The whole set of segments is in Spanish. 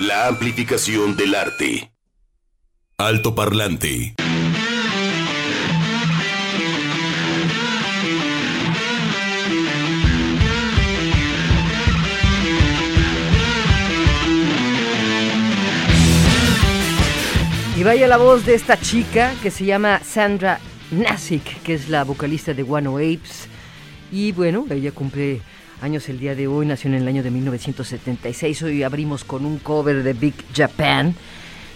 La amplificación del arte. Alto parlante. Y vaya la voz de esta chica que se llama Sandra Nasik, que es la vocalista de One Apes. Y bueno, ella cumple años el día de hoy, nació en el año de 1976. Hoy abrimos con un cover de Big Japan.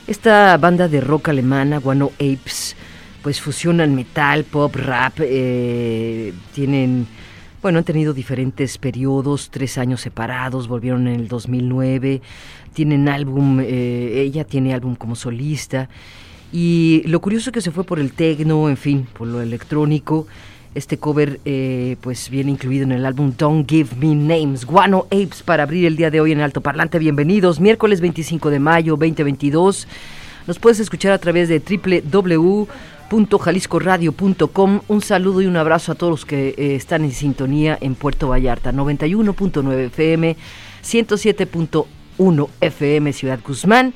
Esta banda de rock alemana, One Apes, pues fusionan metal, pop, rap. eh, tienen, bueno, han tenido diferentes periodos, tres años separados, volvieron en el 2009. Tienen álbum, eh, ella tiene álbum como solista. Y lo curioso es que se fue por el tecno, en fin, por lo electrónico. Este cover eh, pues viene incluido en el álbum Don't Give Me Names, Guano Apes, para abrir el día de hoy en Alto Parlante. Bienvenidos, miércoles 25 de mayo 2022. Nos puedes escuchar a través de www.jaliscoradio.com. Un saludo y un abrazo a todos los que eh, están en sintonía en Puerto Vallarta, 91.9 FM, 107.1 FM Ciudad Guzmán.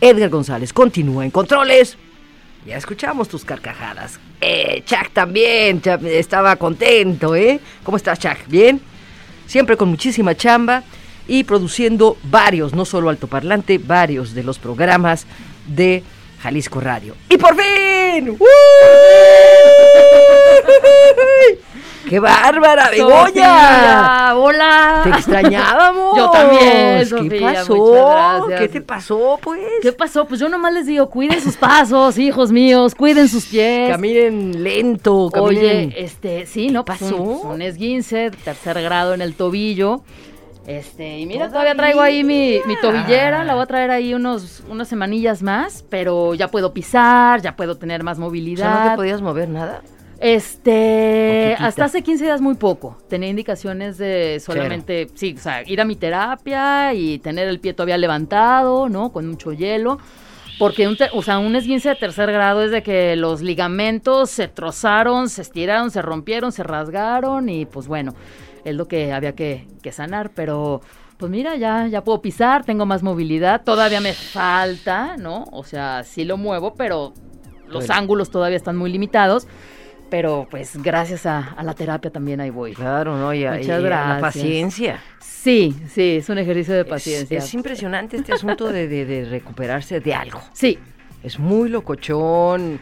Edgar González continúa en controles. Ya escuchamos tus carcajadas. Eh, Chuck también estaba contento, ¿eh? ¿Cómo estás, Chuck? ¿Bien? Siempre con muchísima chamba y produciendo varios, no solo altoparlante, varios de los programas de Jalisco Radio. ¡Y por fin! ¡Uy! ¡Qué bárbara, Begoña! Hola. Te extrañábamos. Yo también, ¿Qué Sofía, pasó? muchas gracias. ¿Qué te pasó, pues? ¿Qué pasó? Pues yo nomás les digo, cuiden sus pasos, hijos míos, cuiden sus pies. Caminen lento, caminen. Oye, este, sí, ¿no? Pues pasó? Un, un esguince, tercer grado en el tobillo. Este, y mira, Todavía. todavía traigo ahí mi, mi tobillera, la voy a traer ahí unos, unas semanillas más, pero ya puedo pisar, ya puedo tener más O sea, movilidad. ¿no te podías mover nada? Este, hasta hace 15 días muy poco. Tenía indicaciones de solamente, sí, o sea, ir a mi terapia y tener el pie todavía levantado, ¿no? Con mucho hielo. Porque, un o sea, un esguince de tercer grado es de que los ligamentos se trozaron, se estiraron, se rompieron, se rasgaron y pues bueno, es lo que había que, que sanar, pero... Pues mira, ya, ya puedo pisar, tengo más movilidad, todavía me falta, ¿no? O sea, sí lo muevo, pero los Bueno. ángulos todavía están muy limitados. Pero pues gracias a, a la terapia también ahí voy. Claro, ¿no? Y, a- Muchas y a la gracias. paciencia. Sí, sí, es un ejercicio de Es- paciencia. Es, impresionante este asunto de, de- de recuperarse de algo. Sí, Es muy locochón.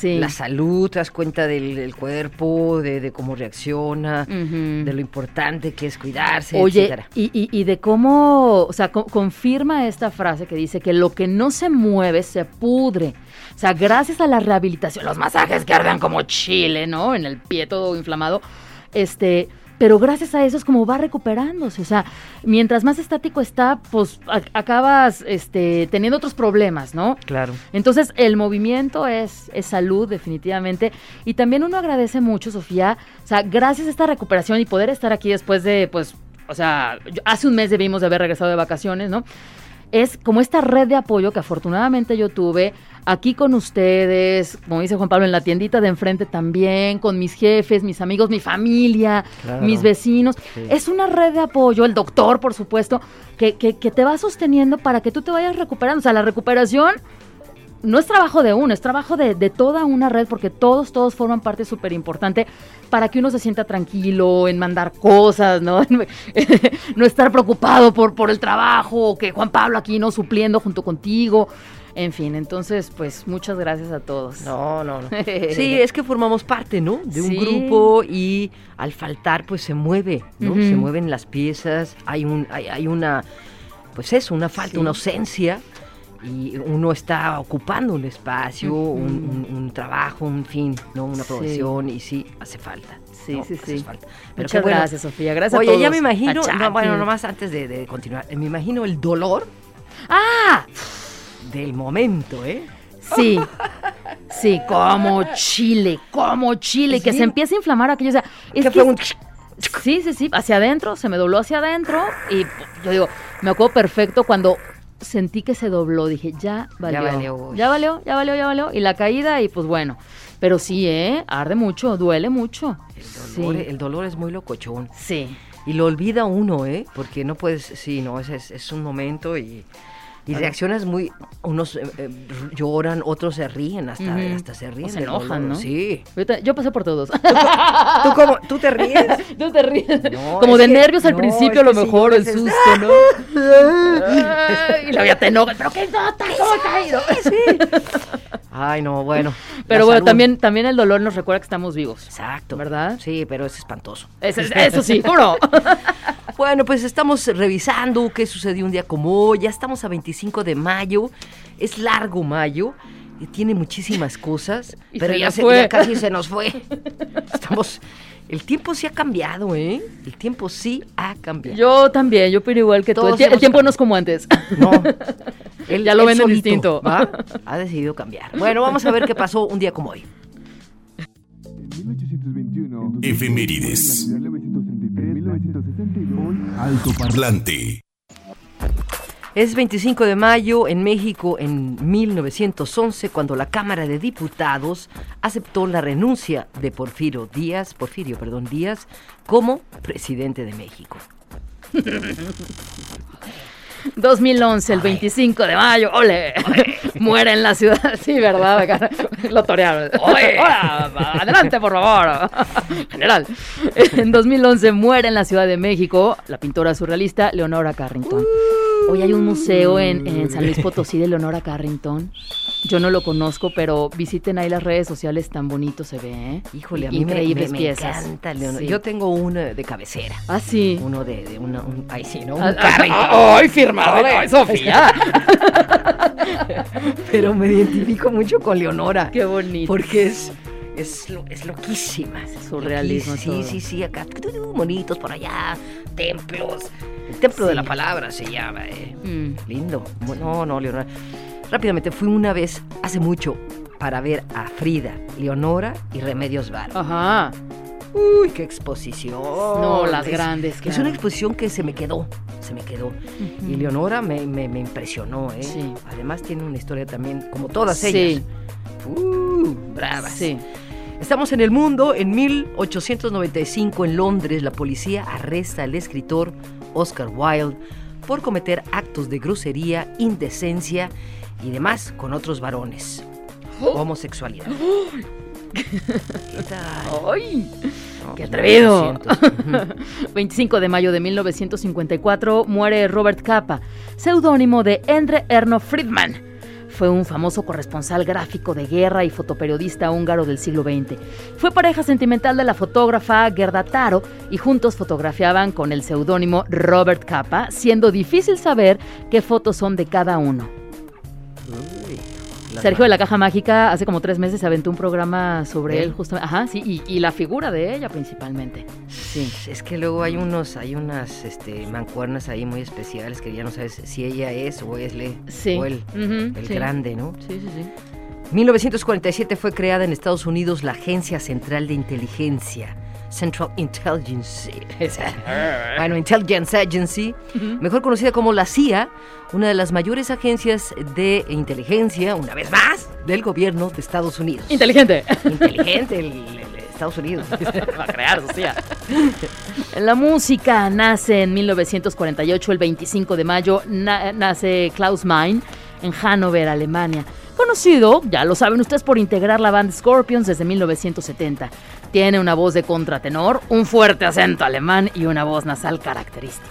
Sí. La salud, te das cuenta del, del cuerpo, de, de cómo reacciona, de lo importante que es cuidarse, Oye, etcétera. y, y- y de cómo, o sea, co- confirma esta frase que dice que lo que no se mueve se pudre. O sea, gracias a la rehabilitación, los masajes que arden como chile, ¿no? En el pie todo inflamado, este, pero gracias a eso es como va recuperándose. O sea, mientras más estático está, pues acabas, este, teniendo otros problemas, ¿no? Claro. Entonces, el movimiento es, es salud, definitivamente. Y también uno agradece mucho, Sofía, o sea, gracias a esta recuperación y poder estar aquí después de, pues, o sea, hace un mes debimos de haber regresado de vacaciones, ¿no? Es como esta red de apoyo que afortunadamente yo tuve aquí con ustedes, como dice Juan Pablo, en la tiendita de enfrente también, con mis jefes, mis amigos, mi familia, Claro. mis vecinos. Sí. Es una red de apoyo, el doctor, por supuesto, que, que, que te va sosteniendo para que tú te vayas recuperando. O sea, la recuperación no es trabajo de uno, es trabajo de, de toda una red, porque todos, todos forman parte súper importante para que uno se sienta tranquilo en mandar cosas, ¿no? no estar preocupado por, por el trabajo, que Juan Pablo aquí no supliendo junto contigo. En fin, entonces, pues muchas gracias a todos. No, no, no. Sí, es que formamos parte, ¿no? De un Sí. grupo y al faltar, pues se mueve, ¿no? Se mueven las piezas, hay un, hay, hay una, pues eso, una falta, Sí. una ausencia y uno está ocupando un espacio, un, Ujú. un- un trabajo, un fin, ¿no? Una Sí. profesión y sí, hace falta. Sí, ¿no? sí, Hace sí. falta. Pero Muchas bueno. gracias, Sofía. Gracias Oye, a todos. ya me imagino, no, bueno, nomás antes de, de continuar, me imagino el dolor ¡Ah! del momento, ¿eh? Sí, sí, como chile, como chile, que Sí. se empieza a inflamar aquello. O sea, es ¿Qué que fue un- Sí, sí, sí, hacia adentro, se me dobló hacia adentro y yo digo, me acuerdo perfecto cuando sentí que se dobló, dije, ya valió, Ya valió, uy. ya valió, ya valió, ya valió, y la caída y pues bueno, pero sí, ¿eh? Arde mucho, duele mucho. El dolor, Sí, el dolor es muy locochón. sí, Y lo olvida uno, ¿eh? Porque no puedes, sí, no, es, es, es un momento y, Y reaccionas muy, unos eh, eh, lloran, otros se ríen, hasta, hasta se ríen. O se enojan. ¿no? Sí. Yo, te- yo pasé por todos. ¿Tú, cómo, ¿Tú te ríes? Tú te ríes. No, Como de que- nervios al no, principio, a lo sí, mejor, el susto, ¿no? Y luego ya te enojas. ¿Pero qué nota? ¿Cómo caído? Ay, no, bueno. Pero bueno, salud. también, también el dolor nos recuerda que estamos vivos. Exacto. ¿Verdad? Sí, pero es espantoso. Eso, eso sí, ¿cómo Bueno, pues estamos revisando qué sucedió un día como hoy. Ya estamos a 25 de mayo. Es largo mayo. Y tiene muchísimas cosas. Y pero ya, se- fue. ya casi se nos fue. Estamos. El tiempo sí ha cambiado, ¿eh? El tiempo sí ha cambiado. Yo también, yo opino igual que tú. El, Todos el tiempo no es como antes. No. Él- Ya lo ven distinto. ¿va? Ha decidido cambiar. Bueno, vamos a ver qué pasó un día como hoy. 1821. Efemérides. 1933, 1962. Alto parlante. Es 25 de mayo en México en 1911 cuando la Cámara de Diputados aceptó la renuncia de Porfirio Díaz, Porfirio, perdón, Díaz como presidente de México. 2011, el 25 de mayo, ole, muere en la ciudad, sí, ¿verdad? Lo torearon. Hola, adelante, por favor. General. En 2011 muere en la Ciudad de México la pintora surrealista Leonora Carrington. Hoy hay un museo en, en San Luis Potosí de Leonora Carrington. Yo no lo conozco, pero visiten ahí las redes sociales, tan bonito se ve, ¿eh? Híjole, a mí me- Increíbles me, me piezas. encanta Leonor. Sí. Yo tengo uno de cabecera. Ah, sí. Uno de, de una, un, ay sí, ¿no? Un Ah, Carrington. ah, ¡Ay, firmado! ¡Ay, Sofía! Pero me identifico mucho con Leonora. ¡Qué bonito! Porque es, es, lo- es loquísima. Surrealismo todo. Sí, sí, sí, acá. Monitos por allá, templos. El templo de la palabra se llama, eh. Mm. Lindo. No, no, Leonora. Rápidamente, fui una vez, hace mucho, para ver a Frida, Leonora y Remedios Varo. Ajá. Uy, qué exposición. No, las Es- grandes, Es una exposición que se me quedó, se me quedó. Y Leonora me, me- me impresionó, ¿eh? Sí. Además tiene una historia también, como todas Sí. ellas. Uh, bravas. Sí. Estamos en el mundo. En 1895 en Londres la policía arresta al escritor Oscar Wilde por cometer actos de grosería, indecencia y demás con otros varones. Homosexualidad. ¿Qué tal? ¡Ay! No, ¡Qué atrevido! 1900. Ujú. 25 de mayo de 1954 muere Robert Capa, seudónimo de Endre Erno Friedman. Fue un famoso corresponsal gráfico de guerra y fotoperiodista húngaro del siglo XX. Fue pareja sentimental de la fotógrafa Gerda Taro y juntos fotografiaban con el seudónimo Robert Capa, siendo difícil saber qué fotos son de cada uno. Sergio de la Caja Mágica hace como tres meses se aventó un programa sobre ¿De él, justamente. Ajá, sí, y, y la figura de ella principalmente. Sí. Es que luego hay unos, hay unas este, mancuernas ahí muy especiales que ya no sabes si ella es o es le, Sí. o él, el sí. grande, ¿no? Sí, sí, sí. 1947 fue creada en Estados Unidos la Agencia Central de Inteligencia, Central Intelligence, bueno, Intelligence Agency, mejor conocida como la CIA, una de las mayores agencias de inteligencia, una vez más, del gobierno de Estados Unidos. Inteligente. Inteligente el, Estados Unidos. Va a crear, Lucía. La música nace en 1948, el 25 de mayo, na- nace Klaus Mein en Hannover, Alemania. Conocido, ya lo saben ustedes, por integrar la banda Scorpions desde 1970. Tiene una voz de contratenor, un fuerte acento alemán y una voz nasal característica.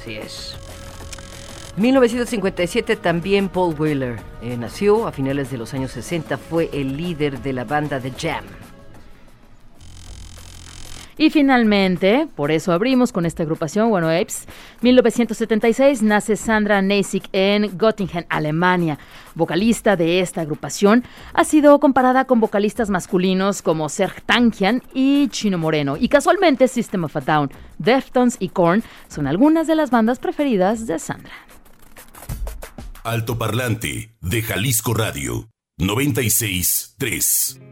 Así es. 1957 también Paul Wheeler eh, nació a finales de los años 60, fue el líder de la banda The Jam. Y finalmente, por eso abrimos con esta agrupación, bueno, Apes, 1976 nace Sandra Neisig en Göttingen, Alemania. Vocalista de esta agrupación, ha sido comparada con vocalistas masculinos como Serge Tankian y Chino Moreno. Y casualmente System of a Down, Deftones y Korn son algunas de las bandas preferidas de Sandra. Alto parlante de Jalisco Radio 963.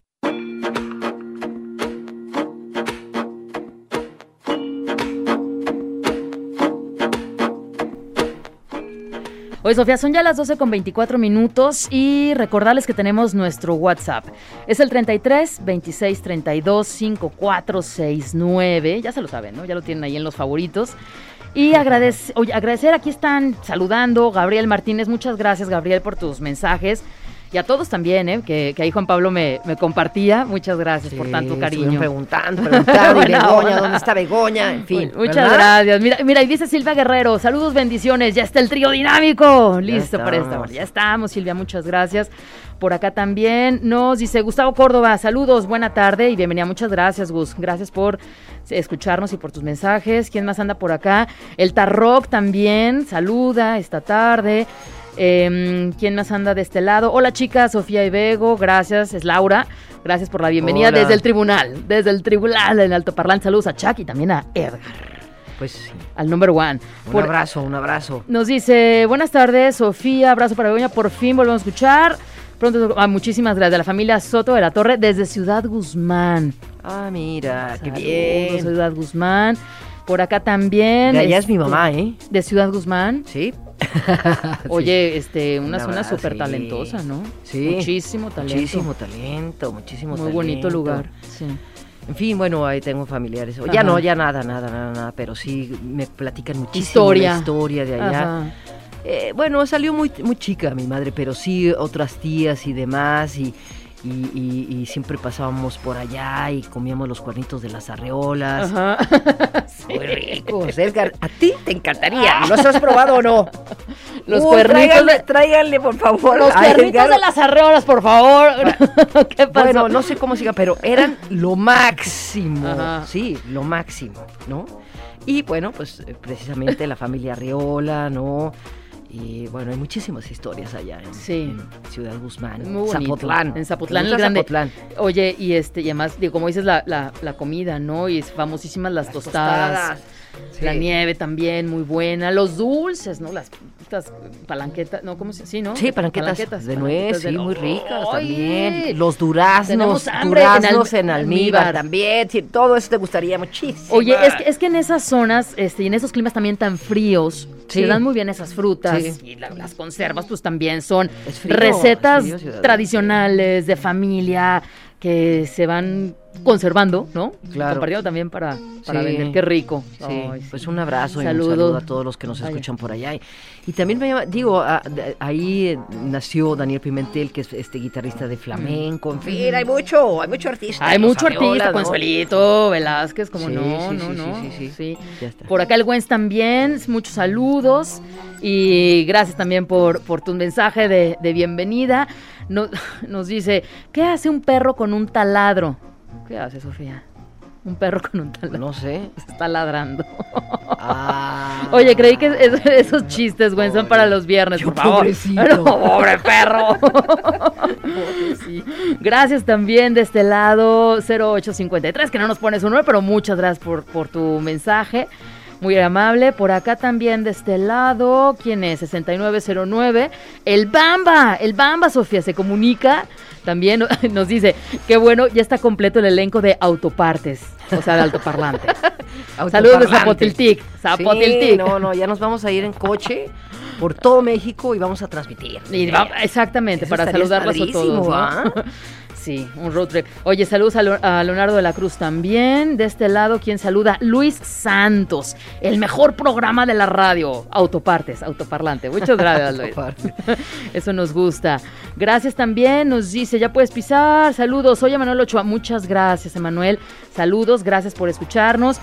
Oye, Sofía, son ya las 12 con 24 minutos y recordarles que tenemos nuestro WhatsApp. Es el 33 26 32 54 69. Ya se lo saben, ¿no? Ya lo tienen ahí en los favoritos. Y agradecer, aquí están saludando Gabriel Martínez. Muchas gracias, Gabriel, por tus mensajes. Y a todos también, ¿eh? que, que ahí Juan Pablo me, me compartía. Muchas gracias por tanto cariño. preguntando, preguntando, y Begoña. ¿dónde está Begoña? En fin. Muchas ¿verdad? gracias. Mira, mira, y dice Silvia Guerrero, saludos, bendiciones, ya está el trío dinámico. Listo para esta hora. Ya estamos, Silvia, muchas gracias. Por acá también nos dice Gustavo Córdoba, saludos, buena tarde y bienvenida. Muchas gracias, Gus. Gracias por escucharnos y por tus mensajes. ¿Quién más anda por acá? El Tarrock también, saluda esta tarde. Eh, ¿Quién más anda de este lado? Hola chicas, Sofía y Bego, gracias, es Laura. Gracias por la bienvenida Hola. desde el tribunal, desde el tribunal en Alto Parlante. Saludos a Chuck y también a Edgar, Pues sí. al number one. Un Por- abrazo, un abrazo. nos dice, buenas tardes, Sofía, abrazo para Begoña, por fin volvemos a escuchar. Pronto, ah, muchísimas gracias. De la familia Soto de la Torre desde Ciudad Guzmán. Ah, mira, qué Saludos, bien. Ciudad Guzmán. Por acá también. De allá es mi este, mamá, ¿eh? De Ciudad Guzmán. Sí. Oye, este, una Un zona abrazo, súper sí. talentosa, ¿no? Sí. Muchísimo talento. Muchísimo talento, muchísimo Muy bonito lugar. Sí. En fin, bueno, ahí tengo familiares. Ajá. Ya no, ya nada, nada, nada, nada, pero sí me platican muchísimo Historia. la historia de allá. Ajá. Eh, bueno, salió muy, muy chica mi madre, pero sí otras tías y demás, y, y, y- y siempre pasábamos por allá y comíamos los cuernitos de las arreolas. Ajá. Muy ricos, Edgar. A ti te encantaría. ¿Los has probado o no? Los Uy, cuernitos Tráiganle, por favor. Los cuernitos Edgar. de las arreolas, por favor. ¿Qué pasó? Bueno, no sé cómo siga, pero eran lo máximo. Ajá. Sí, lo máximo, ¿no? Y bueno, pues eh, precisamente la familia Arriola, ¿no? Y bueno, hay muchísimas historias allá en, Sí. en Ciudad Guzmán, Muy. Zapotlán. En Zapotlán ¿Te el Grande. Zapotlán? Oye, y este, y además, digo, como dices, la, la, la comida, ¿no? Y es famosísimas las, Las tostadas. Sí. La nieve también, muy buena. Los dulces, ¿no? Las estas palanquetas, ¿no? ¿Cómo se Sí, ¿no? Sí, palanquetas, de palanquetas nuez, de- sí, muy ricas ¡Ay! también. Los duraznos, hambre en duraznos alm- en almíbar, almíbar. también. sí, todo eso te gustaría muchísimo. Oye, es que, es que en esas zonas este, y en esos climas también tan fríos, se dan muy bien esas frutas. Sí. Y la- las conservas, pues también son frío, recetas frío, tradicionales de familia que se van conservando, ¿no? Claro. Compartiendo también para, para Sí. vender. Qué rico. Sí, Ay, pues un abrazo y Saludos. un saludo a todos los que nos Ay. escuchan por allá. Y, y también me llama, digo, a- de- ahí nació Daniel Pimentel, que es este guitarrista de flamenco. En fin, hay mucho, hay mucho artista. Hay mucho artista, ¿no? Consuelito, Velázquez, como Sí, no, sí, no, sí, no. sí, sí, sí. Ya está. Por acá el Güens también, muchos saludos y gracias también por, por tu mensaje de, de bienvenida. No- nos dice, ¿qué hace un perro con un taladro? ¿Qué hace, Sofía? Un perro con un taladro. No sé. Se está ladrando. Ah. Oye, creí que es- esos chistes, güey, son para los viernes, Yo, por favor. pobrecito. Pobre perro. Sí. Gracias también de este lado, 0853, que no nos pones un nombre, pero muchas gracias por, por tu mensaje. Muy amable. Por acá también de este lado, ¿quién es? 6909. El Bamba, el Bamba, Sofía, se comunica. También nos dice, qué bueno, ya está completo el elenco de autopartes, o sea, de altoparlante. Saludos de. Zapotiltic. Zapotiltic. Sí, no, no, ya nos vamos a ir en coche por todo México y vamos a transmitir. Y va- exactamente, Eso para saludarlos a todos. ¿no? ¿ah? Sí, un road trip. Oye, saludos a, Leo- a Leonardo de la Cruz también. De este lado, quien saluda? Luis Santos, el mejor programa de la radio. Autopartes, autoparlante. Muchas gracias, Luis. Eso nos gusta. Gracias también, nos dice, ya puedes pisar. Saludos, soy Emanuel Ochoa. Muchas gracias, Emanuel. Saludos, gracias por escucharnos.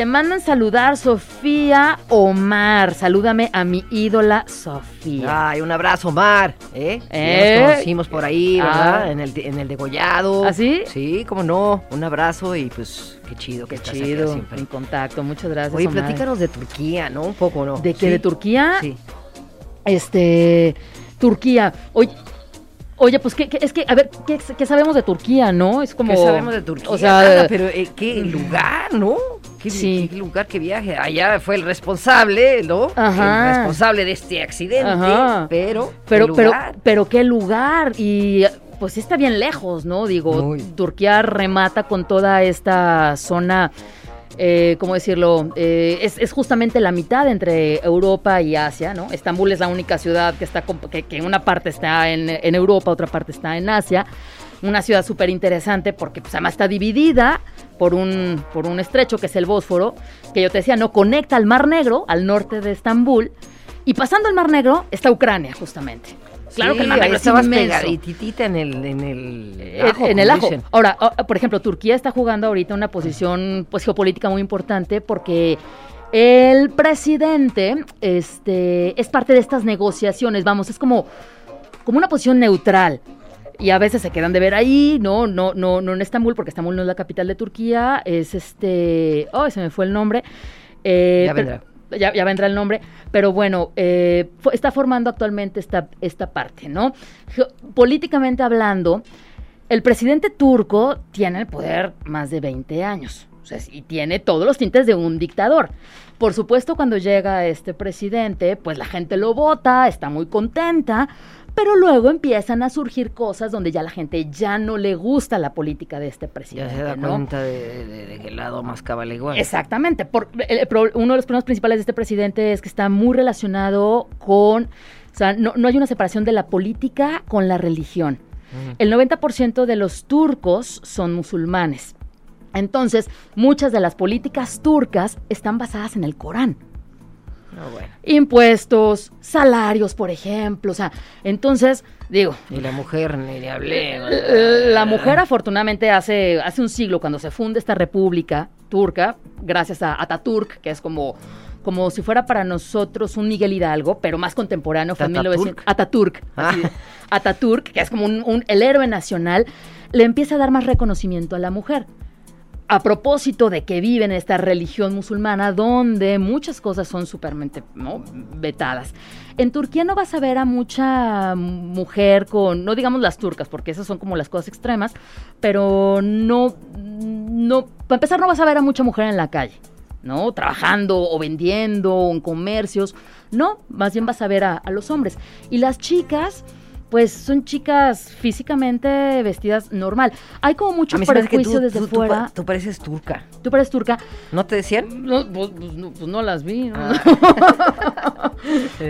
Te mandan saludar Sofía Omar. Salúdame a mi ídola Sofía. Ay, un abrazo, Omar. ¿eh? Ya ¿Eh? nos conocimos por ahí, ¿verdad? Ah. En, el, en el degollado. ¿Ah, sí? Sí, cómo no. Un abrazo y pues qué chido que Qué estás chido, siempre. en contacto. Muchas gracias. Oye, Omar. platícanos de Turquía, ¿no? Un poco, ¿no? ¿De qué? Sí. ¿De Turquía? Sí. Este, Turquía. Oye, oye pues ¿qué, qué- es que, a ver, ¿qué, qué sabemos de Turquía, no? Es como... ¿Qué sabemos de Turquía? O sea, Nada, pero eh, qué lugar, ¿no? Qué, Sí. qué lugar, qué viaje. Allá fue el responsable, ¿no? Ajá. El responsable de este accidente. Ajá. Pero, pero, qué pero, lugar. pero qué lugar. Y pues sí está bien lejos, ¿no? Digo, Muy. Turquía remata con toda esta zona eh, ¿cómo decirlo? Eh, es, es justamente la mitad entre Europa y Asia, ¿no? Estambul es la única ciudad que está, que, que una parte está en, en Europa, otra parte está en Asia. Una ciudad súper interesante porque pues, además está dividida por un, por un estrecho que es el Bósforo, que yo te decía, no conecta al Mar Negro, al norte de Estambul. Y pasando el Mar Negro está Ucrania, justamente. Claro Sí, que el Mar Negro es pegadititita en el, en el ajo, en el ajo. dicen. Ahora, ah, por ejemplo, Turquía está jugando ahorita una posición pues geopolítica muy importante porque el presidente este, es parte de estas negociaciones, vamos, es como, como una posición neutral. Y a veces se quedan de ver ahí, no, no, no, no en Estambul, porque Estambul no es la capital de Turquía, es este, oh, se me fue el nombre. Eh, Ya pero- vendrá. ya, ya vendrá el nombre, pero bueno, eh, está formando actualmente esta, esta parte, ¿no? Políticamente hablando, el presidente turco tiene el poder más de 20 años o sea, y tiene todos los tintes de un dictador. Por supuesto, cuando llega este presidente, pues la gente lo vota, está muy contenta, pero luego empiezan a surgir cosas donde ya la gente ya no le gusta la política de este Ya presidente. se da ¿no? cuenta de, de- de que el lado más cabal igual. Exactamente. Por, el- el pro- uno de los problemas principales de este presidente es que está muy relacionado con, o sea, no, no hay una separación de la política con la religión. El 90% de los turcos son musulmanes. Entonces, muchas de las políticas turcas están basadas en el Corán. No, bueno. Impuestos, salarios, por ejemplo. O sea, entonces, digo, Y la mujer ni le hablé. la mujer afortunadamente hace, hace un siglo, cuando se funde esta república turca, gracias a Ataturk, que es como, como si fuera para nosotros un Miguel Hidalgo, pero más contemporáneo, fue ¿Ataturk? 1900. Ataturk. así, Ah. Ataturk, que es como un, un- el héroe nacional, le empieza a dar más reconocimiento a la mujer. A propósito de que vive en esta religión musulmana donde muchas cosas son supermente ¿no? vetadas. En Turquía no vas a ver a mucha mujer con, no digamos las turcas, porque esas son como las cosas extremas, pero no, no, para empezar no vas a ver a mucha mujer en la calle, ¿no? Trabajando o vendiendo o en comercios, no, más bien vas a ver a los hombres. Y las chicas, pues son chicas físicamente vestidas normal. Hay como mucho prejuicio desde tú- fuera. tú pareces turca. Tú pareces turca. ¿No te decían? No, pues, pues no, pues no las vi. ¿no? Ah.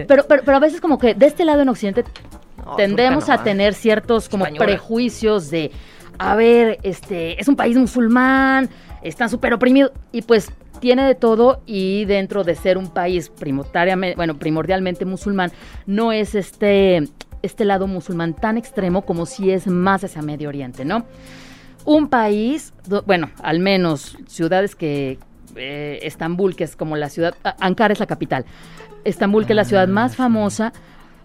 Pero, pero, pero a veces como que de este lado en Occidente No, tendemos a tener ciertos como Española. prejuicios de, a ver, este, es un país musulmán, están súper oprimidos, y pues tiene de todo y dentro de ser un país primordialmente, bueno, primordialmente musulmán, no es este, este lado musulmán tan extremo como si es más hacia Medio Oriente, ¿no? Un país, bueno, al menos ciudades que, eh, Estambul, que es como la ciudad, a- Ankara es la capital, Estambul, que es la ciudad Ah, más famosa,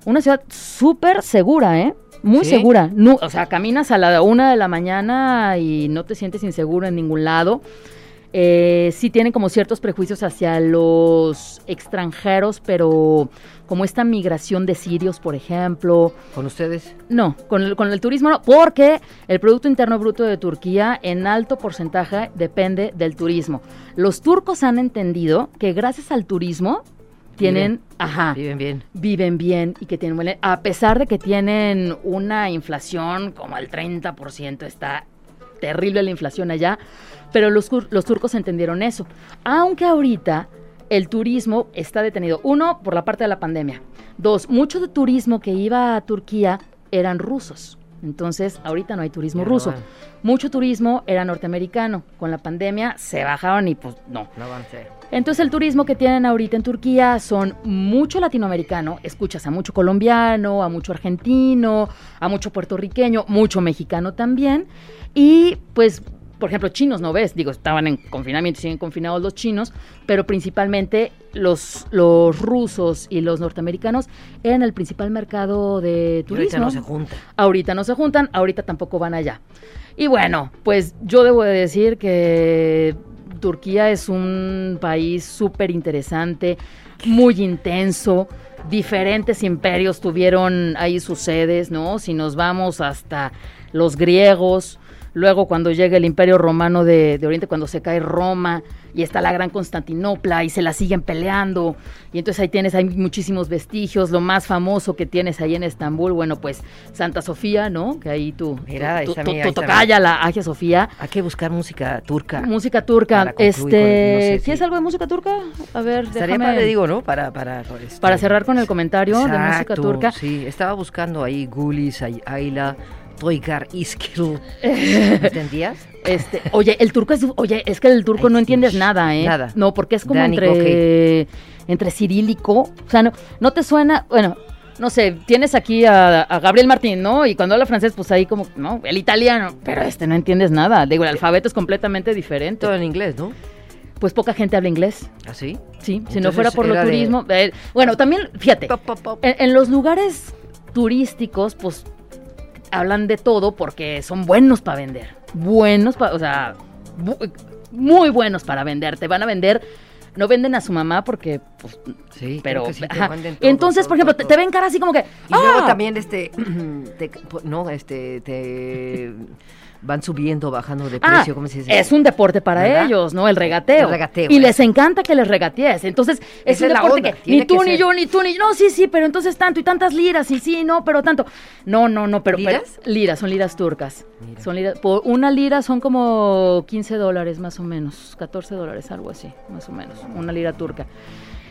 una ciudad súper segura, ¿eh? Muy ¿Sí? segura. No, o sea, caminas a la una de la mañana y no te sientes inseguro en ningún lado. Eh, sí tienen como ciertos prejuicios hacia los extranjeros, pero como esta migración de sirios, por ejemplo. ¿Con ustedes? No, con el, con el turismo no, porque el Producto Interno Bruto de Turquía en alto porcentaje depende del turismo. Los turcos han entendido que gracias al turismo tienen, Viven. ajá, Viven bien. viven bien y que tienen a pesar de que tienen una inflación como al 30%, está terrible la inflación allá, pero los, los turcos entendieron eso. Aunque ahorita el turismo está detenido, uno, por la parte de la pandemia, dos, mucho de turismo que iba a Turquía eran rusos. Entonces, ahorita no hay turismo no ruso. Mucho turismo era norteamericano. Con la pandemia se bajaron y pues no. No avancé. Entonces el turismo que tienen ahorita en Turquía son mucho latinoamericano, escuchas a mucho colombiano, a mucho argentino, a mucho puertorriqueño, mucho mexicano también. Y pues, por ejemplo, chinos no ves, digo, estaban en confinamiento, siguen confinados los chinos, pero principalmente los, los rusos y los norteamericanos eran el principal mercado de Y ahorita turismo. no se juntan. Ahorita no se juntan, ahorita tampoco van allá. Y bueno, pues yo debo de decir que Turquía es un país súper interesante, muy intenso. Diferentes imperios tuvieron ahí sus sedes, ¿no? Si nos vamos hasta los griegos, luego cuando llega el imperio romano de, de Oriente, cuando se cae Roma, y está la gran Constantinopla y se la siguen peleando. Y entonces ahí tienes, hay muchísimos vestigios. Lo más famoso que tienes ahí en Estambul, bueno, pues Santa Sofía, ¿no? Que ahí tú, Mira, mira, tu ahí está, tocaya, la Agia Sofía. Hay que buscar música turca. Música turca. Este, no sé ¿quieres algo de música turca? A ver, Estaría déjame- padre, digo, ¿no? Para, para, este, Para cerrar con el comentario de música turca. Sí, estaba buscando ahí Gulis, Ay- Ayla, Toygar Iskil. ¿Entendías? Este, oye, el turco es, oye, es que el turco Ay, no sí, entiendes nada, ¿eh? nada. No, porque es como Dani, entre, entre cirílico, o sea, no, no te suena, bueno, no sé, tienes aquí a, a Gabriel Martín, ¿no? Y cuando habla francés, pues ahí como, ¿no? El italiano, pero este no entiendes nada, digo, el alfabeto es completamente diferente. Todo en inglés, ¿no? Pues poca gente habla inglés, ¿Así? sí, si no fuera por lo de- turismo. eh, bueno, también, fíjate, en, en los lugares turísticos, pues hablan de todo porque son buenos para vender. Buenos para, o sea, muy buenos para vender. Te van a vender, no venden a su mamá porque, pues, Sí, pero, sí, ajá. todo, entonces, todo, por ejemplo, todo, te, te ven cara así como que, Y luego ¡ah! también este, te- no, este, te van subiendo, bajando de Ah, precio, ¿cómo se dice? es un deporte para ¿Verdad? ellos, ¿no? El regateo. El regateo, y eso. les encanta que les regatees. Entonces, es Esa un es deporte que tiene ni tú, que ni ser. yo, ni tú, ni No, sí, sí, pero entonces tanto y tantas liras, y sí, no, pero tanto. No, no, no, pero. pero- ¿Liras? liras, son liras turcas. Mira. Son liras. Por una lira son como 15 dólares más o menos. 14 dólares, algo así, más o menos. Una lira turca.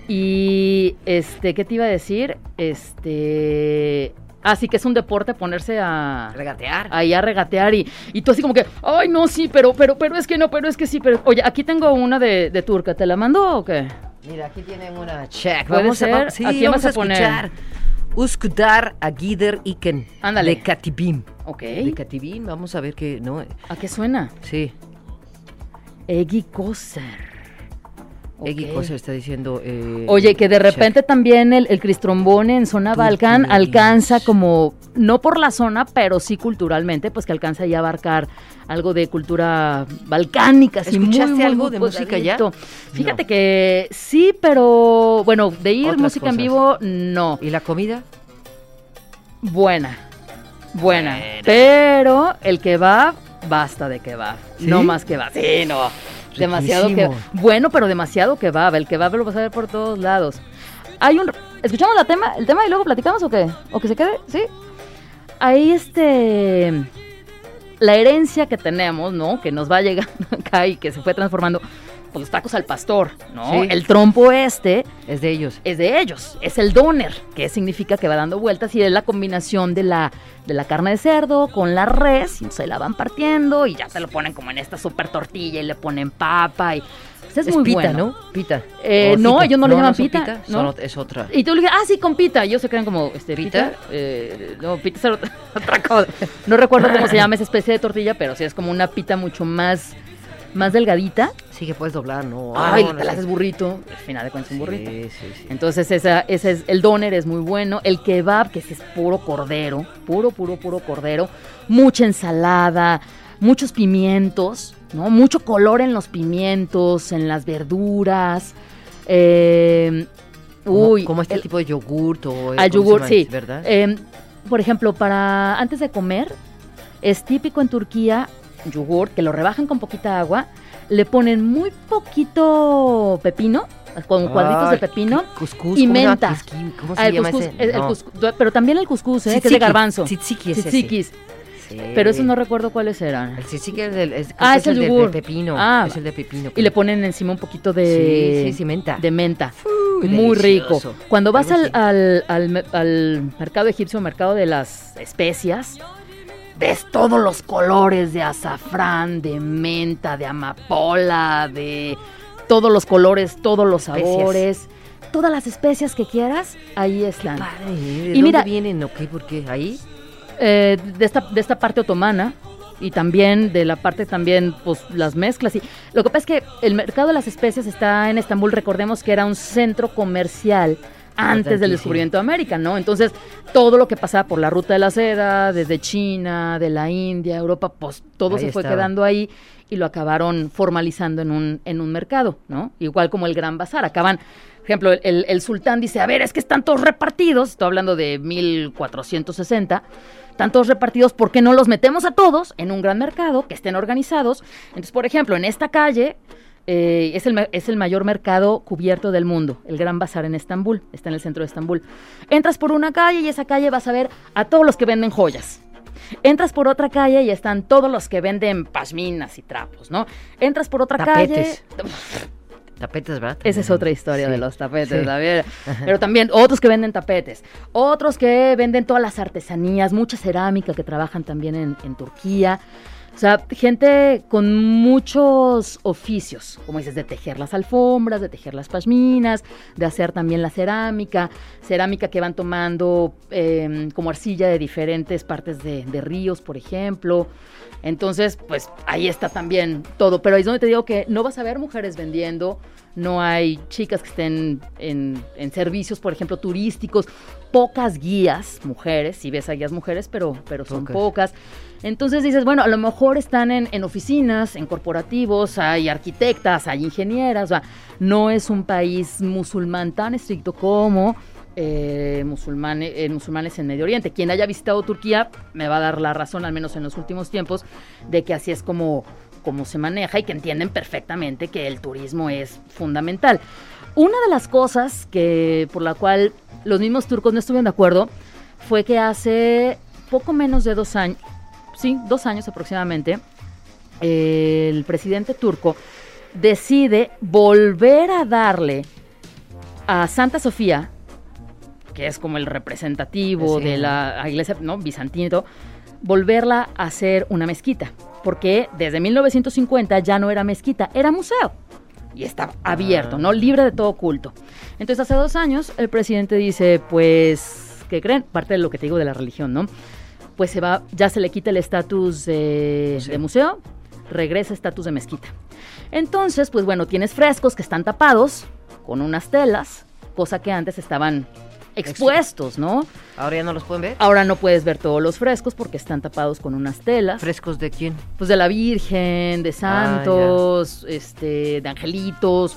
Y este, ¿qué te iba a decir? Este. Así que es un deporte ponerse a Regatear. ahí a regatear y, y tú así como que, ay, no, sí, pero, pero, pero es que no, pero es que sí, pero, oye, aquí tengo una de, de turca, ¿te la mando o qué? Mira, aquí tienen una check. ¿Puede Vamos ser? a, sí, ¿A quién vamos vas a poner? escuchar. Uskudar Agider Iken. Ándale. De Katibim. Ok. De Katibim, vamos a ver qué, no, ¿A qué suena? sí. Eggy Koser. Eggy Ok. Koser está diciendo. eh, Oye, que de check. repente también el, el cristrombone en zona Balcán alcanza como, no por la zona, pero sí culturalmente, pues que alcanza ya a abarcar algo de cultura balcánica. así ¿Escuchaste muy, algo muy de música ya? Fíjate que sí, pero bueno, de ir Otras música en vivo, no. ¿Y la comida? Buena, buena. Pero el kebab, basta de kebab. ¿Sí? No más kebab. Sí, no. Demasiado que. Bueno, pero demasiado kebab. El kebab lo vas a ver por todos lados. Hay un... ¿Escuchamos la tema, el tema y luego platicamos o qué? ¿O que se quede? ¿Sí? Ahí este... La herencia que tenemos, ¿no? Que nos va llegando acá y que se fue transformando. Pues los tacos al pastor, ¿no? Sí. El trompo este Es de ellos. es de ellos, es el doner, que significa que va dando vueltas y es la combinación de la, de la carne de cerdo con la res, y se la van partiendo y ya te lo ponen como en esta super tortilla y le ponen papa y pues es, Es muy pita, bueno. ¿no? Pita. Eh, no, ellos no le llaman pita, ¿no? son es otra. Y tú le dices, ah, sí, con pita. Y ellos se creen como, este, ¿Pita? pita. Eh, no, pita es otra cosa. No recuerdo cómo se llama esa especie de tortilla, pero sí es como una pita mucho más, más delgadita. Sí que puedes doblar, ¿no? Ay, no, te la haces burrito. Al final de cuentas, un burrito. Sí, sí, sí. Entonces esa, ese es el doner es muy bueno, el kebab que ese es puro cordero, puro puro puro cordero, mucha ensalada, muchos pimientos, ¿no? Mucho color en los pimientos, en las verduras. eh, Como- uy, como este el- tipo de yogurt o al sí. ¿Verdad? Eh, por ejemplo, para antes de comer es típico en Turquía yogur que lo rebajan con poquita agua, le ponen muy poquito pepino, con cuadritos de pepino Cuscús, y menta. ¿Cómo se Ah, el llama cuscús, ese? el- el No. cuscús, pero también el cuscús, ¿eh? que es de garbanzo. es. Tzatzikis. Sí. Pero eso no recuerdo cuáles eran. El tzatziki es, es, Ah, es que el de- pepino. Ah, es el de pepino. Y le ponen encima un poquito de, Sí, sí, sí, menta. de menta. Uy, Muy rico. Cuando vas al, al, al al mercado egipcio, mercado de las especias, ves todos los colores de azafrán, de menta, de amapola, de todos los colores, todos los sabores. Todas las especias que quieras, ahí están. Padre, ¿de Y dónde mira- vienen o qué? ¿Por qué? ¿Ahí? eh, de, esta, de esta parte otomana y también de la parte también, pues las mezclas. Y lo que pasa es que el mercado de las especias está en Estambul, recordemos que era un centro comercial antes del descubrimiento de América, ¿no? Entonces, todo lo que pasaba por la ruta de la seda, desde China, de la India, Europa, pues todo Ahí se fue estaba. quedando ahí y lo acabaron formalizando en un, en un mercado, ¿no? Igual como el Gran Bazar, acaban, por ejemplo, el, el- el sultán dice, a ver, es que están todos repartidos, estoy hablando de 1460, están todos repartidos, ¿por qué no los metemos a todos en un gran mercado, que estén organizados? Entonces, por ejemplo, en esta calle eh, es, el, es el mayor mercado cubierto del mundo, el Gran Bazar en Estambul, está en el centro de Estambul. Entras por una calle y esa calle vas a ver a todos los que venden joyas. Entras por otra calle y están todos los que venden pashminas y trapos, ¿no? Entras por otra Tapetes. calle. Tapetes, ¿verdad? Esa es otra historia Sí. de los tapetes, Sí. también. Pero también otros que venden tapetes, otros que venden todas las artesanías, mucha cerámica que trabajan también en, en Turquía. O sea, gente con muchos oficios, como dices, de tejer las alfombras, de tejer las pashminas, de hacer también la cerámica, cerámica que van tomando eh, como arcilla de diferentes partes de, de ríos, por ejemplo. Entonces, pues ahí está también todo. Pero ahí es donde te digo que no vas a ver mujeres vendiendo, no hay chicas que estén en, en servicios, por ejemplo, turísticos, pocas guías mujeres, si ves a guías mujeres, pero, pero son Pocas. pocas. Entonces dices, bueno, a lo mejor están en, en oficinas, en corporativos, hay arquitectas, hay ingenieras, o sea, no es un país musulmán tan estricto como eh, musulmanes, eh, musulmanes en Medio Oriente. Quien haya visitado Turquía me va a dar la razón, al menos en los últimos tiempos, de que así es como, como se maneja y que entienden perfectamente que el turismo es fundamental. Una de las cosas que por la cual los mismos turcos no estuvieron de acuerdo fue que hace poco menos de dos años, sí, dos años aproximadamente, el presidente turco decide volver a darle a Santa Sofía, que es como el representativo Sí. de la iglesia ¿no? todo, volverla a hacer una mezquita, porque desde 1950 ya no era mezquita, era museo. Y estaba abierto, Ah. ¿no? Libre de todo culto. Entonces, hace dos años, el presidente dice, pues, ¿qué creen? Parte de lo que te digo de la religión, ¿no? Pues se va, ya se le quita el estatus de, Museo. de museo, regresa estatus de mezquita. Entonces, pues bueno, tienes frescos que están tapados con unas telas, cosa que antes estaban expuestos, ¿no? Ahora ya no los pueden ver. Ahora no puedes ver todos los frescos porque están tapados con unas telas. ¿Frescos de quién? Pues de la Virgen, de santos, este, de angelitos.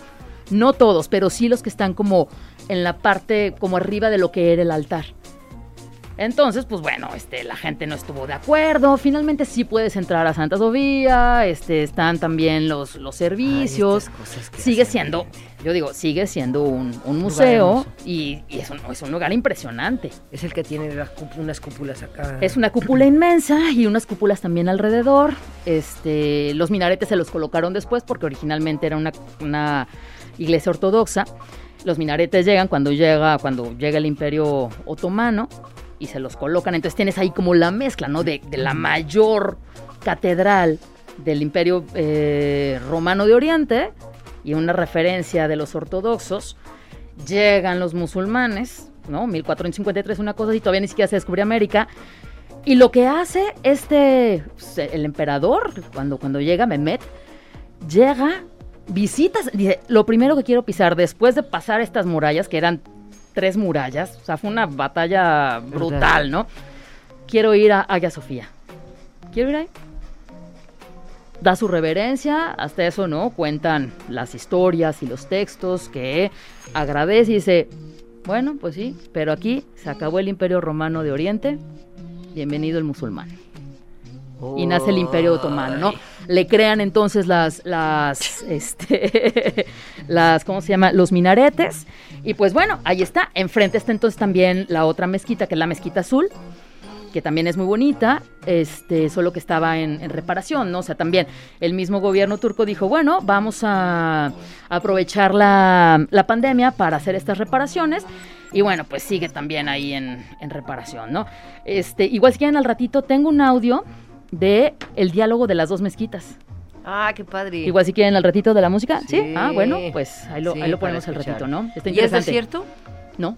No todos, pero sí los que están como en la parte, como arriba de lo que era el altar. Entonces, pues bueno, este, la gente no estuvo de acuerdo. Finalmente sí puedes entrar a Santa Sofía, este, están también los, los servicios. Ay, sigue siendo, yo digo, sigue siendo un, un museo y, y es, un, es un lugar impresionante. Es el que tiene las unas cúpulas acá. Es una cúpula inmensa y unas cúpulas también alrededor. Este, los minaretes se los colocaron después porque originalmente era una, una iglesia ortodoxa. Los minaretes llegan cuando llega, cuando llega el Imperio Otomano y se los colocan. Entonces tienes ahí como la mezcla, ¿no? De, de la mayor catedral del Imperio eh, Romano de Oriente y una referencia de los ortodoxos. Llegan los musulmanes, ¿no? 1453, una cosa así, todavía ni siquiera se descubrió América. Y lo que hace este, pues, el emperador, cuando, cuando llega Mehmet, llega, visitas, dice, lo primero que quiero pisar después de pasar estas murallas, que eran tres murallas, o sea, fue una batalla brutal, ¿no? Quiero ir a Hagia Sofía. Quiero ir ahí. Da su reverencia, hasta eso, ¿no? Cuentan las historias y los textos que agradece y dice, bueno, pues sí, pero aquí se acabó el imperio romano de Oriente, bienvenido el musulmán y nace el Imperio Otomano, ¿no? Le crean entonces las, las, este, las, ¿cómo se llama? Los minaretes. Y pues bueno, ahí está. Enfrente está entonces también la otra mezquita, que es la mezquita azul, que también es muy bonita, este, solo que estaba en, en reparación, ¿no? O sea, también el mismo gobierno turco dijo, bueno, vamos a aprovechar la, la pandemia para hacer estas reparaciones. Y bueno, pues sigue también ahí en, en reparación, ¿no? Este, igual si quieren al ratito, tengo un audio de el diálogo de las dos mezquitas. Ah, qué padre. Igual si quieren al ratito de la música, ¿sí? Sí. Ah, bueno, pues ahí lo, Sí, ahí lo ponemos al ratito, ¿no? Está ¿Y es desierto? No.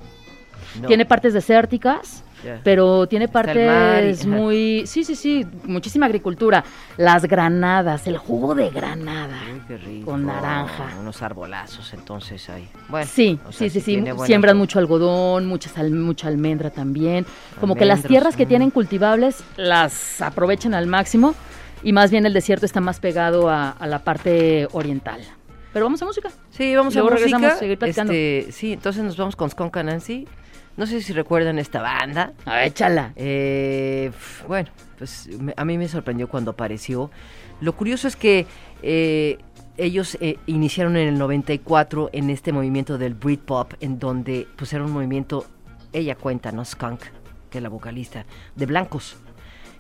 No. Tiene partes desérticas, Pero tiene mar y- partes muy... Sí, sí, sí, muchísima agricultura. Las granadas, el jugo de granada. Qué rico. Con naranja. Unos arbolazos, entonces ahí. Bueno, Sí, o sea, sí, sí, sí. buena- Siembran mucho algodón, mucha, sal- mucha almendra también. Como que las tierras que mm. tienen cultivables las aprovechan al máximo y más bien el desierto está más pegado a, a la parte oriental. Pero vamos a música. Sí, vamos Luego a música. regresamos a seguir platicando. Este, sí, entonces nos vamos con Skunk Nancy. No sé si recuerdan esta banda. A ver, échala. Eh, bueno, pues a mí me sorprendió cuando apareció. Lo curioso es que eh, ellos eh, iniciaron en el 94 en este movimiento del Britpop, en donde pues era un movimiento, ella cuenta, ¿no? Skunk, que es la vocalista, de blancos.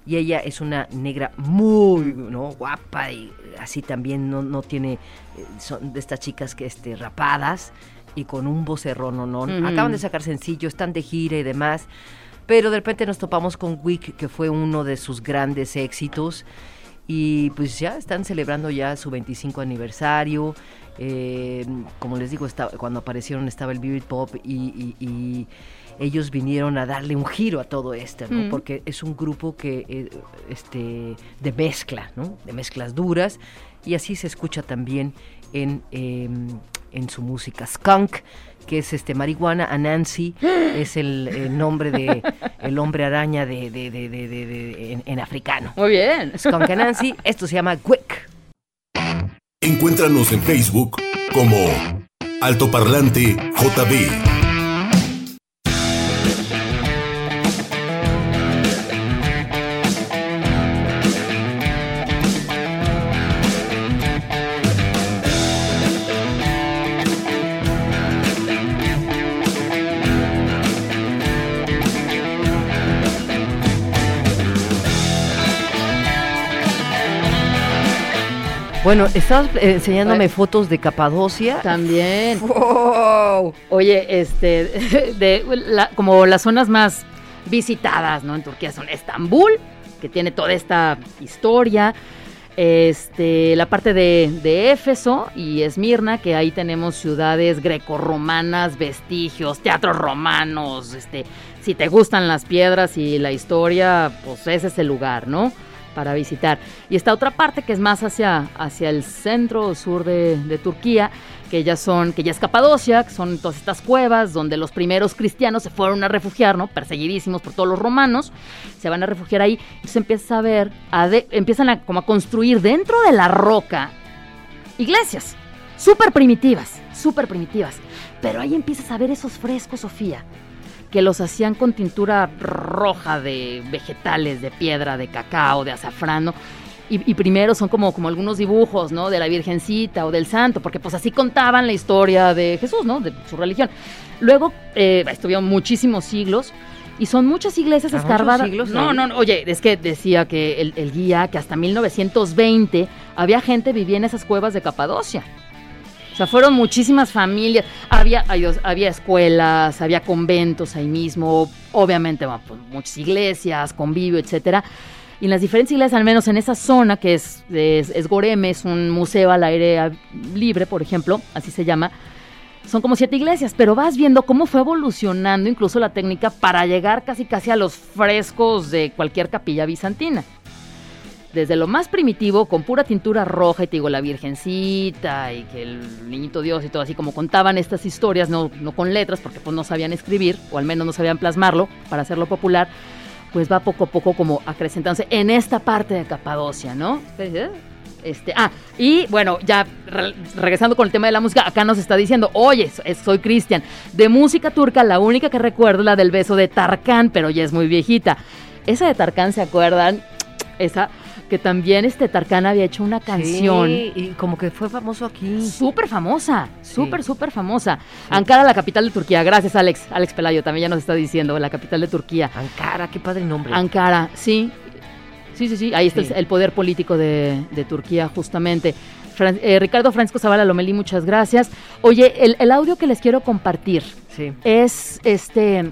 Y ella es una negra muy ¿no? guapa y así también no, no tiene, eh, son de estas chicas que este, rapadas y con un vocerrón, ¿no? no. Acaban de sacar sencillo, están de gira y demás. Pero de repente nos topamos con Wick, que fue uno de sus grandes éxitos. Y pues ya están celebrando ya su 25 aniversario. Eh, como les digo, estaba- cuando aparecieron estaba el Beat Pop y, y- y ellos vinieron a darle un giro a todo esto, ¿no? Mm. Porque es un grupo que eh, este de mezcla, ¿no? De mezclas duras y así se escucha también en, eh, en su música. Skunk, que es este marihuana, Anansi, es el, el nombre de el hombre araña de, de- de- de- de- de- en, en africano. Muy bien. Skunk Anansi, esto se llama Quick. Encuéntranos en Facebook como Altoparlante JB. Bueno, estabas eh, enseñándome Ay. fotos de Capadocia. También. ¡Wow! Oye, este, de la- como las zonas más visitadas, ¿no? En Turquía son Estambul, que tiene toda esta historia, este, la parte de, de Éfeso y Esmirna, que ahí tenemos ciudades grecorromanas, vestigios, teatros romanos, este, si te gustan las piedras y la historia, pues ese es el lugar, ¿no? Para visitar. Y esta otra parte que es más hacia, hacia el centro o sur de, Turquía, que ya son, que ya es Capadocia, que son todas estas cuevas donde los primeros cristianos se fueron a refugiar, ¿no? Perseguidísimos por todos los romanos, se van a refugiar ahí, entonces empieza a ver, a empiezan a como a construir dentro de la roca iglesias, súper primitivas, súper primitivas, pero ahí empiezas a ver esos frescos, Sofía, que los hacían con tintura roja de vegetales, de piedra, de cacao, de azafrano. Y, y primero son como, como algunos dibujos, ¿no? De la Virgencita o del Santo, porque pues así contaban la historia de Jesús, ¿no? De su religión. Luego eh, estuvieron muchísimos siglos y son muchas iglesias ¿A muchos escarbadas. siglos no, no, no, oye, es que decía que el, el guía que hasta 1920 había gente vivía en esas cuevas de Capadocia. Sea, fueron muchísimas familias, había, había escuelas, había conventos ahí mismo, obviamente pues, muchas iglesias, convivio, etcétera. Y en las diferentes iglesias, al menos en esa zona que es, es, es Goreme, es un museo al aire libre, por ejemplo, así se llama, son como siete iglesias, pero vas viendo cómo fue evolucionando incluso la técnica para llegar casi casi a los frescos de cualquier capilla bizantina. Desde lo más primitivo, con pura tintura roja, y te digo, la Virgencita, y que el niñito Dios y todo así, como contaban estas historias, no, no con letras, porque pues no sabían escribir, o al menos no sabían plasmarlo para hacerlo popular, pues va poco a poco como acrecentándose en esta parte de Capadocia, ¿no? Este, ah, y bueno, ya re- regresando con el tema de la música, acá nos está diciendo, oye, soy Cristian. De música turca, la única que recuerdo es la del beso de Tarkan, pero ya es muy viejita. Esa de Tarkan, ¿se acuerdan? Esa, que también este Tarkan había hecho una canción Sí, y como que fue famoso aquí. súper famosa, súper, súper famosa. Ankara, la capital de Turquía. Gracias, Alex. Alex Pelayo también ya nos está diciendo, la capital de Turquía. Ankara, qué padre nombre. Ankara, sí. Sí, sí, sí. Ahí está el, poder político de, de Turquía, justamente. Fran- eh, Ricardo Francisco Zavala Lomelí, muchas gracias. Oye, el, el audio que les quiero compartir es este.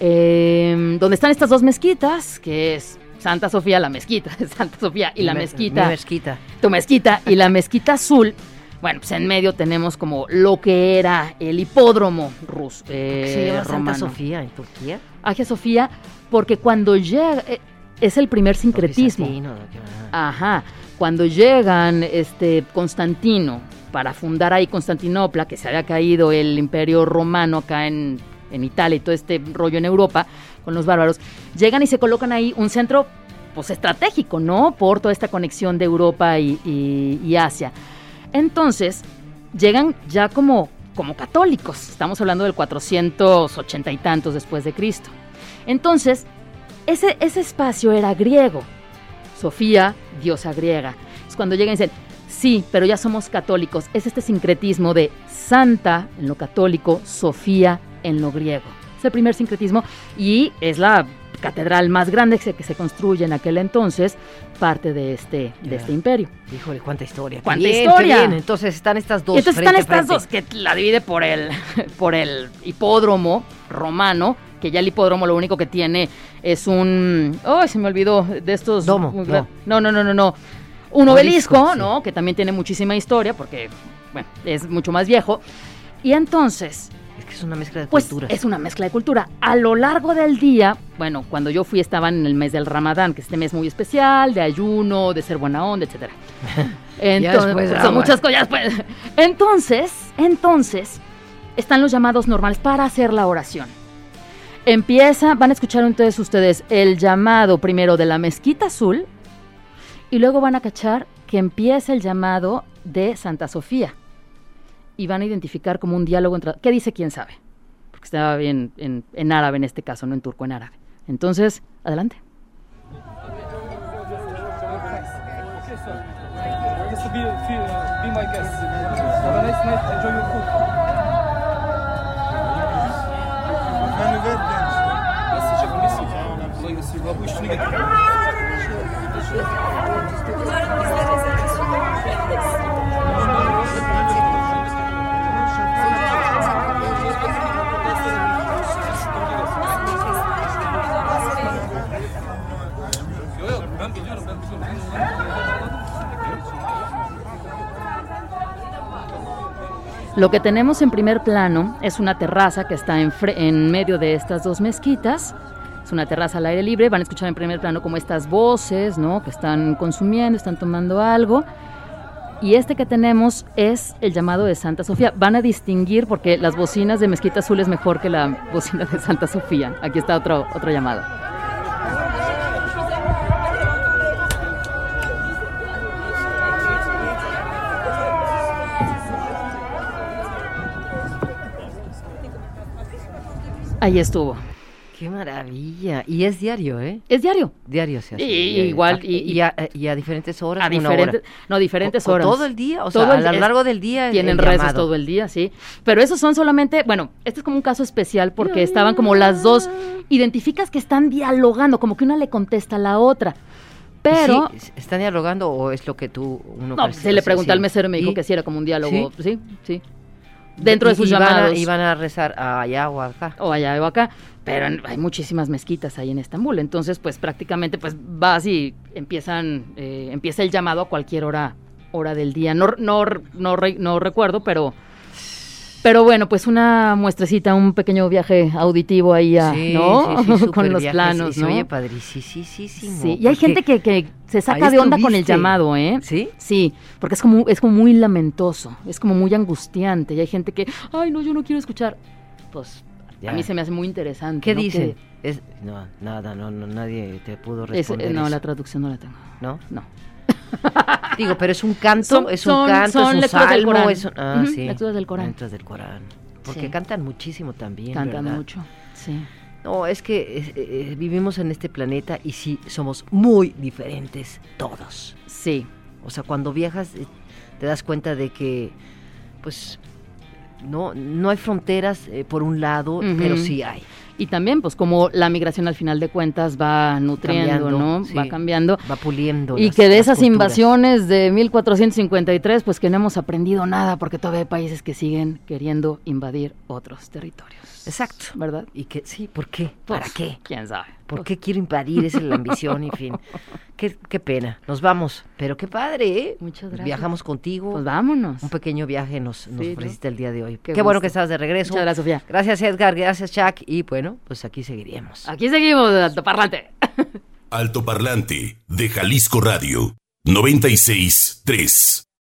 eh, donde están estas dos mezquitas, que es Santa Sofía, la mezquita Santa Sofía y la mezquita mi mezquita. tu mezquita y la mezquita azul. Bueno, pues en medio tenemos como lo que era el hipódromo ruso. eh, ¿Se llama Santa. Sofía en Turquía? Hagia Sofía, porque cuando llega, eh, es el primer sincretismo. Ajá. Cuando llegan este Constantino para fundar ahí Constantinopla, que se había caído el imperio romano acá en, en Italia y todo este rollo en Europa con los bárbaros, llegan y se colocan ahí un centro pues estratégico, ¿no? Por toda esta conexión de Europa y, Asia. Entonces, llegan ya como, como católicos. Estamos hablando del 480 y tantos después de Cristo. Entonces, ese, ese espacio era griego. Sofía, diosa griega. Es cuando llegan y dicen, Sí, pero ya somos católicos. Es este sincretismo de Santa en lo católico, Sofía en lo griego. Es el primer sincretismo y es la catedral más grande que se, que se construye en aquel entonces, parte de este, de este imperio. Híjole, cuánta historia. ¡Cuánta bien, historia! bien. Entonces están estas dos. Y entonces están frente estas dos que la divide por el, por el hipódromo romano, que ya el hipódromo lo único que tiene es un... ¡Oh, se me olvidó! De estos... Domo, no. no, no, no, no, no. Un Obelisco, obelisco, sí. ¿no? Que también tiene muchísima historia porque, bueno, es mucho más viejo. Y entonces, Es que es una mezcla de pues culturas. es una mezcla de cultura. A lo largo del día, bueno, cuando yo fui estaban en el mes del Ramadán, que es este mes muy especial, de ayuno, de ser buena onda, etcétera. Entonces, pues, son muchas cosas. pues. Entonces, entonces, están los llamados normales para hacer la oración. Empieza, van a escuchar entonces ustedes el llamado primero de la mezquita azul y luego van a cachar que empieza el llamado de Santa Sofía y van a identificar como un diálogo entre... ¿Qué dice quién sabe? Porque estaba bien en, en árabe en este caso, no en turco, en árabe. Entonces, adelante. Lo que tenemos en primer plano es una terraza que está en, en medio de estas dos mezquitas. Es una terraza al aire libre. Van a escuchar en primer plano como estas voces, ¿no? Que están consumiendo, están tomando algo. Y este que tenemos es el llamado de Santa Sofía. Van a distinguir porque las bocinas de Mezquita Azul es mejor que la bocina de Santa Sofía. Aquí está otro, otro llamado. Ahí estuvo. Qué maravilla. Y es diario, ¿eh? Es diario. Diario se hace. Y- diario. igual, A- y- y, a, y a diferentes horas. A diferentes, hora. no, diferentes O- horas. todo el día, o sea, a lo largo del día. Tienen llamado. todo el día, sí. Pero esos son solamente, bueno, este es como un caso especial porque estaban como las dos, identificas que están dialogando, como que una le contesta a la otra. Pero, Sí, ¿Están dialogando o es lo que tú uno no, se le pregunté Sí. al mesero y me dijo ¿Y? que sí era como un diálogo, ¿Sí? sí, sí. Dentro de sus y van a- llamados. y van a rezar allá o acá. o allá o acá, pero hay muchísimas mezquitas ahí en Estambul, entonces pues prácticamente pues vas y empiezan, eh, empieza el llamado a cualquier hora, hora del día, no, no, no, no recuerdo, pero, pero bueno, pues una muestrecita, un pequeño viaje auditivo ahí, a, Sí, ¿no? sí, sí, súper Con los planos, ¿no? oye padricísimo. Sí, y hay porque- gente que, que se saca de onda con el llamado, ¿eh? ¿Sí? Sí, porque es como, es como muy lamentoso, es como muy angustiante, y hay gente que, ay, no, yo no quiero escuchar. Pues Ya. a mí se me hace muy interesante. ¿Qué ¿no? dice? Es, no, nada, no, no, nadie te pudo es- responder eh, no, eso, la traducción no la tengo. ¿no? No. Digo, pero es un canto, Son- es un son- canto, son es un lecturas del salmo, Corán. es un- ah, sí. lecturas del Corán. Lecturas del Corán. Porque Sí. cantan muchísimo también, Cantan ¿verdad? mucho. Sí. No, es que eh, eh, vivimos en este planeta y sí, somos muy diferentes todos. Sí. O sea, cuando viajas eh, te das cuenta de que, pues, no, no hay fronteras por un lado, pero sí hay. Y también, pues, como la migración al final de cuentas va nutriendo, Cambiando, ¿no? sí. Va cambiando. Va puliendo. Y las- que de esas culturas. invasiones de 1453, pues que no hemos aprendido nada, porque todavía hay países que siguen queriendo invadir otros territorios. Exacto. ¿Verdad? Y que, sí, ¿por qué? ¿Para Pues, qué? ¿Quién sabe? ¿Por qué quiero invadir? Esa es la ambición, en fin. Qué, qué pena. Nos vamos. Pero qué padre, ¿eh? Muchas gracias. Viajamos contigo. Pues vámonos. Un pequeño viaje nos, nos Sí, el día de hoy. Qué, Qué bueno que estás de regreso. Muchas gracias, Sofía. Gracias, Edgar. Gracias, Chuck. Y bueno, pues aquí seguiremos. Aquí seguimos, altoparlante. Altoparlante de Jalisco Radio 96.3.